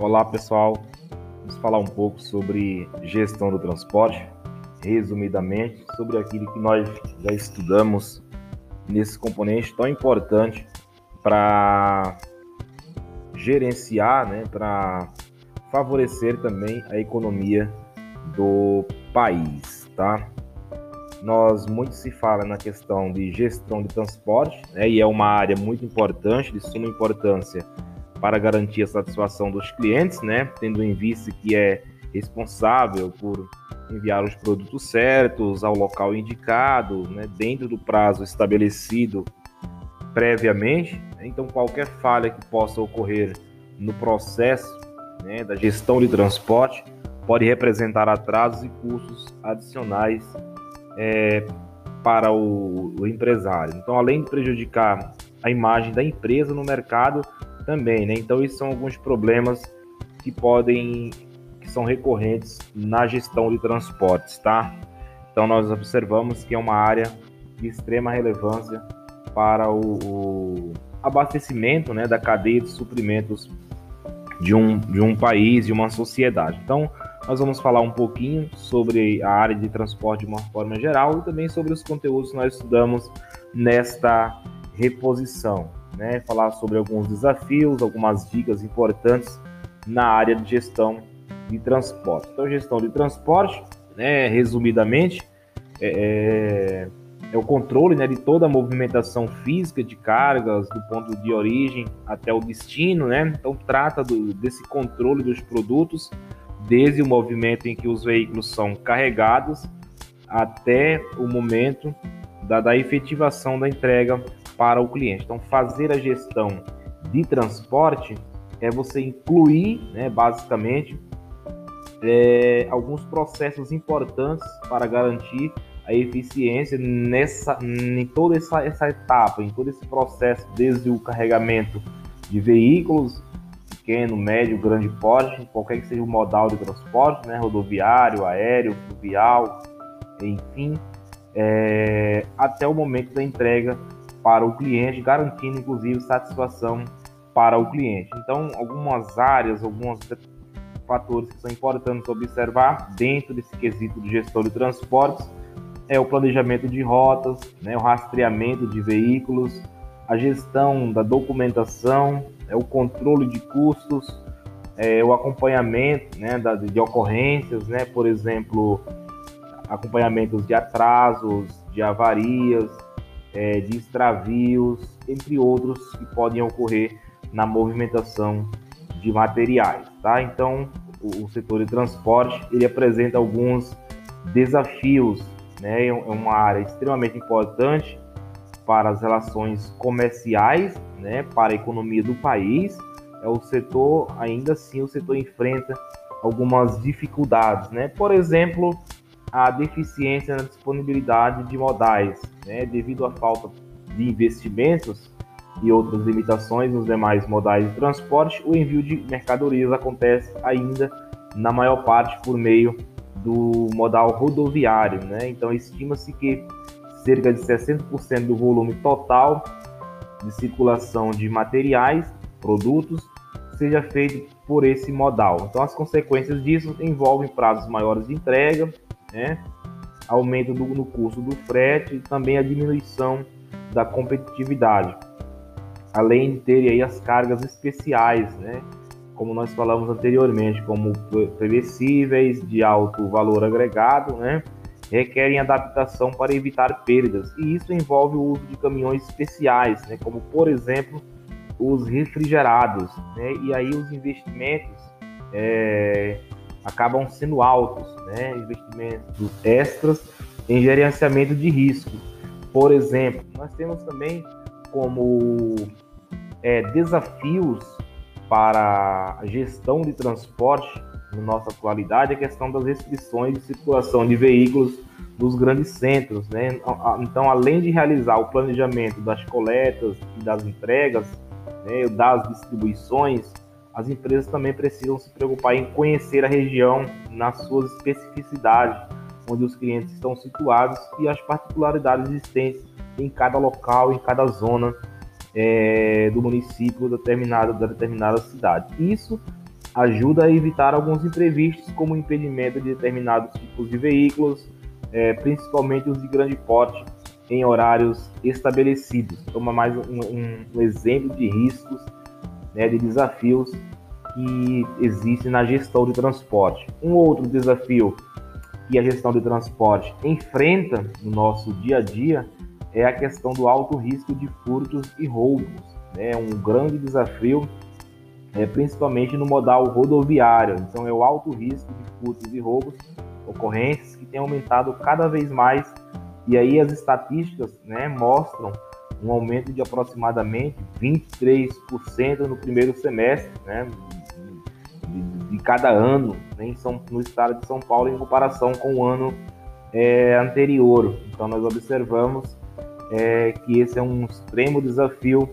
Olá pessoal, vamos falar um pouco sobre gestão do transporte, resumidamente, sobre aquilo que nós já estudamos nesse componente tão importante para gerenciar, né, para favorecer também a economia do país, tá? Nós muito se fala na questão de gestão de transporte, né, e é uma área muito importante, de suma importância para garantir a satisfação dos clientes, né, tendo em vista que é responsável por enviar os produtos certos ao local indicado, né, dentro do prazo estabelecido previamente. Então, qualquer falha que possa ocorrer no processo né, da gestão de transporte pode representar atrasos e custos adicionais é, para o, o, empresário. Então, além de prejudicar a imagem da empresa no mercado, também, né? Então, esses são alguns problemas que podem, que são recorrentes na gestão de transportes, tá? Então, nós observamos que é uma área de extrema relevância para o, o abastecimento, né, da cadeia de suprimentos de um, de um país, de uma sociedade. Então, nós vamos falar um pouquinho sobre a área de transporte de uma forma geral e também sobre os conteúdos que nós estudamos nesta reposição. Né? Falar sobre alguns desafios, algumas dicas importantes na área de gestão de transporte. Então, gestão de transporte, né, resumidamente, é, é é o controle né, de toda a movimentação física de cargas, do ponto de origem até o destino, né? Então trata do, desse controle dos produtos, desde o movimento em que os veículos são carregados até o momento da, da efetivação da entrega para o cliente. Então fazer a gestão de transporte é você incluir, né, basicamente, é, alguns processos importantes para garantir a eficiência nessa, em toda essa, essa etapa, em todo esse processo, desde o carregamento de veículos, pequeno, médio, grande porte, qualquer que seja o modal de transporte, né, rodoviário, aéreo, fluvial, enfim, é, até o momento da entrega para o cliente, garantindo inclusive satisfação para o cliente. Então, algumas áreas, alguns fatores que são importantes observar dentro desse quesito de gestor de transportes é o planejamento de rotas, né, o rastreamento de veículos, a gestão da documentação, é o controle de custos, é, o acompanhamento né, da, de ocorrências, né, por exemplo, acompanhamentos de atrasos, de avarias, é, de extravios, entre outros que podem ocorrer na movimentação de materiais. Tá? Então, o, o setor de transporte ele apresenta alguns desafios né? É uma área extremamente importante para as relações comerciais, né? Para a economia do país. É o setor, ainda assim, o setor enfrenta algumas dificuldades, né? Por exemplo, a deficiência na disponibilidade de modais, né? Devido à falta de investimentos e outras limitações nos demais modais de transporte, o envio de mercadorias acontece ainda na maior parte por meio do modal rodoviário, né? Então estima-se que cerca de 60% do volume total de circulação de materiais, produtos, seja feito por esse modal. Então as consequências disso envolvem prazos maiores de entrega, né? aumento do, no custo do frete e também a diminuição da competitividade. Além de ter aí as cargas especiais, né? como nós falamos anteriormente, como previsíveis de alto valor agregado, né, requerem adaptação para evitar perdas. E isso envolve o uso de caminhões especiais, né, como por exemplo os refrigerados. Né, e aí os investimentos é, acabam sendo altos, né, investimentos extras em gerenciamento de risco. Por exemplo, nós temos também como é, desafios para a gestão de transporte na nossa atualidade a questão das restrições de circulação de veículos nos grandes centros, né? Então, além de realizar o planejamento das coletas e das entregas, né, das distribuições, as empresas também precisam se preocupar em conhecer a região nas suas especificidades, onde os clientes estão situados e as particularidades existentes em cada local, em cada zona é, do município da determinada cidade. Isso ajuda a evitar alguns imprevistos, como o impedimento de determinados tipos de veículos, é, principalmente os de grande porte, em horários estabelecidos. Toma mais um, um exemplo de riscos, né, de desafios que existem na gestão de transporte. Um outro desafio que a gestão de transporte enfrenta no nosso dia a dia é a questão do alto risco de furtos e roubos. É um grande desafio, é, principalmente no modal rodoviário. Então, é o alto risco de furtos e roubos, ocorrências que tem aumentado cada vez mais. E aí as estatísticas né, mostram um aumento de aproximadamente 23% no primeiro semestre, né, de, de cada ano né, em São, no estado de São Paulo em comparação com o ano é, anterior. Então nós observamos é, que esse é um extremo desafio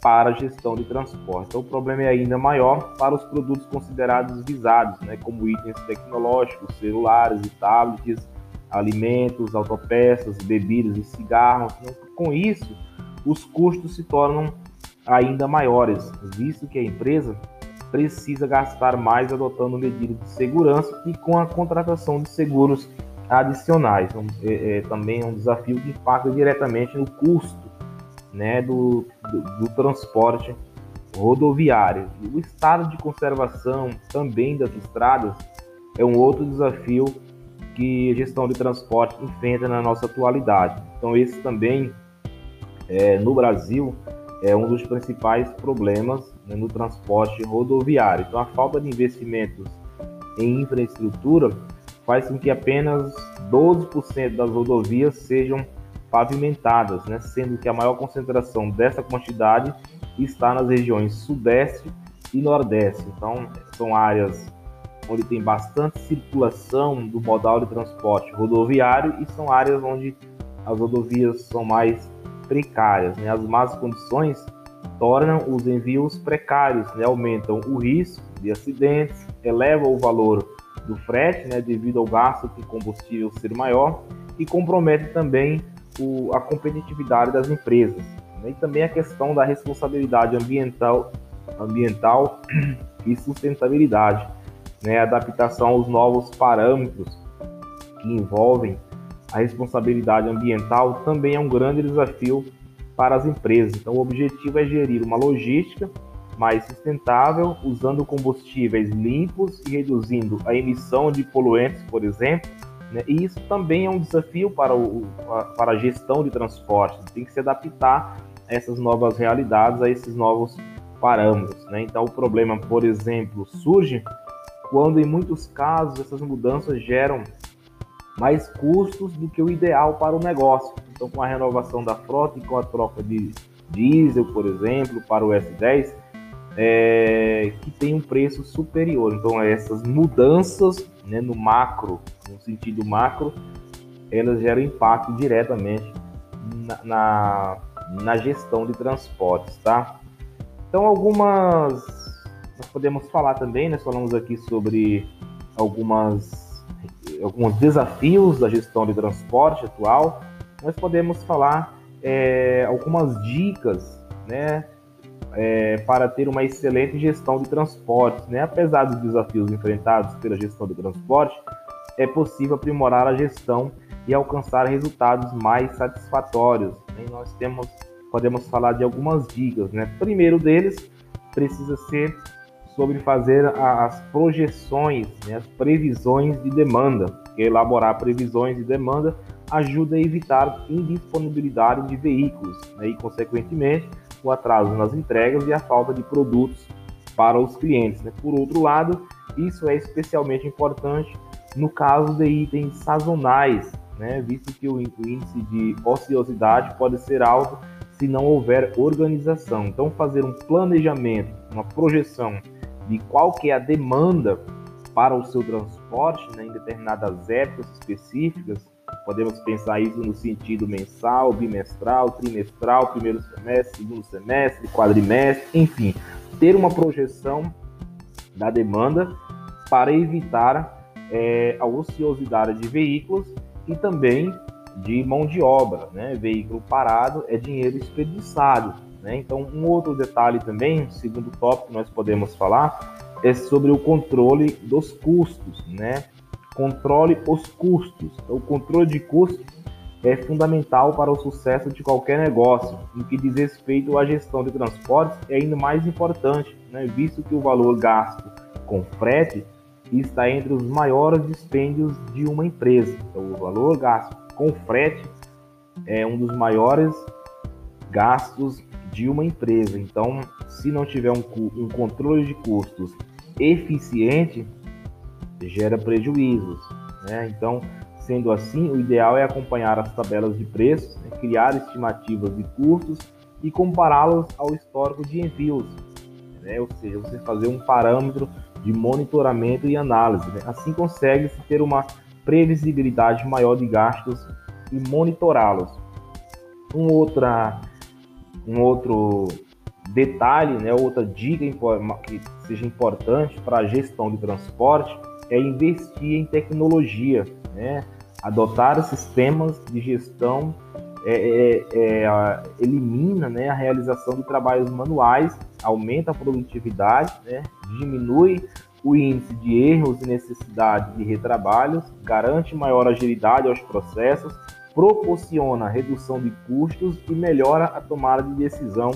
para a gestão de transporte. Então, o problema é ainda maior para os produtos considerados visados, né, como itens tecnológicos, celulares e tablets, alimentos, autopeças, bebidas e cigarros. Então, com isso, os custos se tornam ainda maiores, visto que a empresa precisa gastar mais adotando medidas de segurança e com a contratação de seguros adicionais. Então, é, é, também é um desafio que impacta diretamente no custo né, do, do, do transporte rodoviário. O estado de conservação também das estradas é um outro desafio que a gestão de transporte enfrenta na nossa atualidade. Então, esse também, é, no Brasil, é um dos principais problemas né, no transporte rodoviário. Então, a falta de investimentos em infraestrutura faz com que apenas 12% das rodovias sejam pavimentadas, né, sendo que a maior concentração dessa quantidade está nas regiões Sudeste e Nordeste. Então, são áreas onde tem bastante circulação do modal de transporte rodoviário e são áreas onde as rodovias são mais precárias. Né? As más condições tornam os envios precários, né? aumentam o risco de acidentes, elevam o valor do frete, né? devido ao gasto de combustível ser maior, e compromete também o, a competitividade das empresas. Né? E também a questão da responsabilidade ambiental, ambiental e sustentabilidade, né? adaptação aos novos parâmetros que envolvem a responsabilidade ambiental também é um grande desafio para as empresas. Então, o objetivo é gerir uma logística mais sustentável, usando combustíveis limpos e reduzindo a emissão de poluentes, por exemplo. Né? E isso também é um desafio para, o, para a gestão de transporte. Tem que se adaptar a essas novas realidades, a esses novos parâmetros. Né? Então, o problema, por exemplo, surge quando, em muitos casos, essas mudanças geram mais custos do que o ideal para o negócio. Então, com a renovação da frota e com a troca de diesel, por exemplo, para o S10, é, que tem um preço superior. Então, essas mudanças né, no macro, no sentido macro, elas geram impacto diretamente na, na, na gestão de transportes, tá? Então, algumas nós podemos falar também, nós falamos aqui sobre algumas alguns desafios da gestão de transporte atual, nós podemos falar é, algumas dicas, né, é, para ter uma excelente gestão de transportes, né? Apesar dos desafios enfrentados pela gestão de transporte, é possível aprimorar a gestão e alcançar resultados mais satisfatórios. Né? Nós temos, podemos falar de algumas dicas, né? Primeiro deles precisa ser sobre fazer as projeções, né, as previsões de demanda. Elaborar previsões de demanda ajuda a evitar indisponibilidade de veículos né, e, consequentemente, o atraso nas entregas e a falta de produtos para os clientes. Né? Por outro lado, isso é especialmente importante no caso de itens sazonais, né? visto que o índice de ociosidade pode ser alto se não houver organização. Então, fazer um planejamento, uma projeção de qual que é a demanda para o seu transporte né, em determinadas épocas específicas. Podemos pensar isso no sentido mensal, bimestral, trimestral, primeiro semestre, segundo semestre, quadrimestre, enfim, ter uma projeção da demanda para evitar é, a ociosidade de veículos e também de mão de obra. Né? Veículo parado é dinheiro desperdiçado. Né? Então, um outro detalhe também, segundo tópico que nós podemos falar, é sobre o controle dos custos, né? Controle os custos. Então, o controle de custos é fundamental para o sucesso de qualquer negócio. No que diz respeito à gestão de transportes, é ainda mais importante, né? visto que o valor gasto com frete está entre os maiores dispêndios de uma empresa. Então, o valor gasto com frete é um dos maiores gastos de uma empresa. Então, se não tiver um, um controle de custos eficiente, gera prejuízos. Né? Então, sendo assim, o ideal é acompanhar as tabelas de preços, né? criar estimativas de custos e compará-las ao histórico de envios. Né? Ou seja, você fazer um parâmetro de monitoramento e análise. Né? Assim consegue-se ter uma previsibilidade maior de gastos e monitorá-los. Um, outra, um outro detalhe, né, outra dica que seja importante para a gestão de transporte é investir em tecnologia, né? adotar sistemas de gestão é, é, é, elimina né, a realização de trabalhos manuais, aumenta a produtividade, né, diminui o índice de erros e necessidade de retrabalhos, garante maior agilidade aos processos, proporciona redução de custos e melhora a tomada de decisão,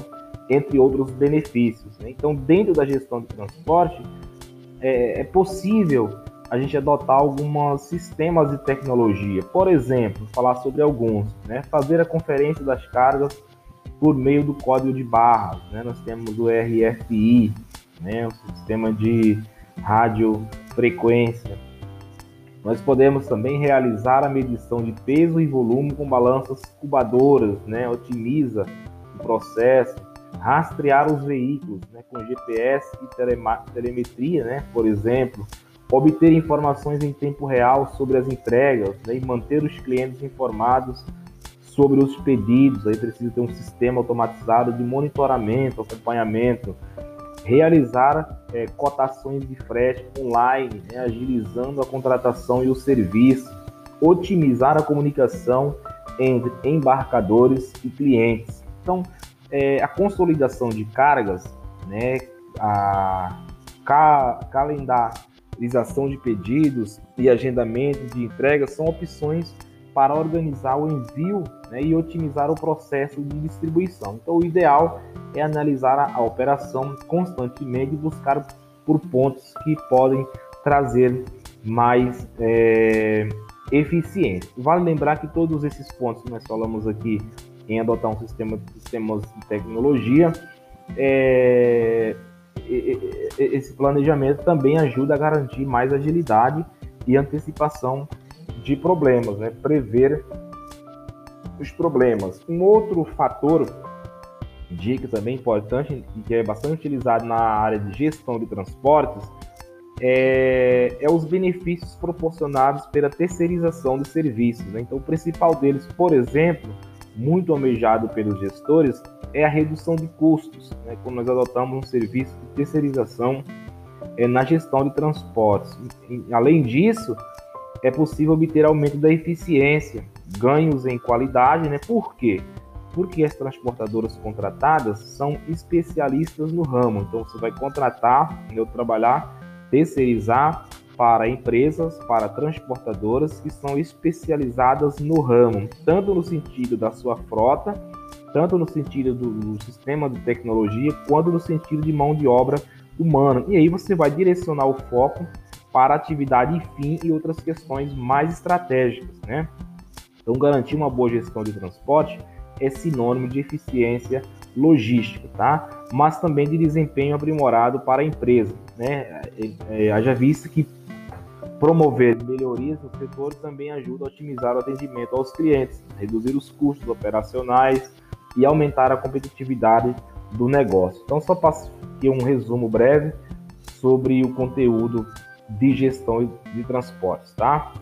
entre outros benefícios. Né? Então, dentro da gestão de transporte, é, é possível a gente adotar alguns sistemas de tecnologia. Por exemplo, falar sobre alguns, né? fazer a conferência das cargas por meio do código de barras. Né? Nós temos o RFI, né? o sistema de radiofrequência. Nós podemos também realizar a medição de peso e volume com balanças cubadoras, né? otimiza o processo, rastrear os veículos né? com GPS e telemetria, né? por exemplo, obter informações em tempo real sobre as entregas né? e manter os clientes informados sobre os pedidos. Aí precisa ter um sistema automatizado de monitoramento, acompanhamento, realizar é, cotações de frete online, né, agilizando a contratação e o serviço, otimizar a comunicação entre embarcadores e clientes. Então, é, a consolidação de cargas, né, a ca calendarização de pedidos e agendamento de entregas são opções para organizar o envio né, e otimizar o processo de distribuição. Então, o ideal é analisar a, a operação constantemente e buscar por pontos que podem trazer mais é, eficiência. Vale lembrar que todos esses pontos que nós falamos aqui em adotar um sistema de sistemas de tecnologia, é, esse planejamento também ajuda a garantir mais agilidade e antecipação de problemas, né? prever os problemas. Um outro fator, dica também importante e que é bastante utilizado na área de gestão de transportes, é, é os benefícios proporcionados pela terceirização de serviços. Né? Então, o principal deles, por exemplo, muito almejado pelos gestores, é a redução de custos. Né? Quando nós adotamos um serviço de terceirização é, na gestão de transportes. E, além disso, é possível obter aumento da eficiência, ganhos em qualidade, né? Por quê? Porque as transportadoras contratadas são especialistas no ramo. Então você vai contratar, eu trabalhar, terceirizar para empresas, para transportadoras que são especializadas no ramo, tanto no sentido da sua frota, tanto no sentido do, do sistema de tecnologia, quanto no sentido de mão de obra humana. E aí você vai direcionar o foco para atividade e fim e outras questões mais estratégicas, né? Então, garantir uma boa gestão de transporte é sinônimo de eficiência logística, tá? Mas também de desempenho aprimorado para a empresa, né? É, é, haja visto que promover melhorias no setor também ajuda a otimizar o atendimento aos clientes, reduzir os custos operacionais e aumentar a competitividade do negócio. Então, só passo aqui um resumo breve sobre o conteúdo de gestão de transportes, tá?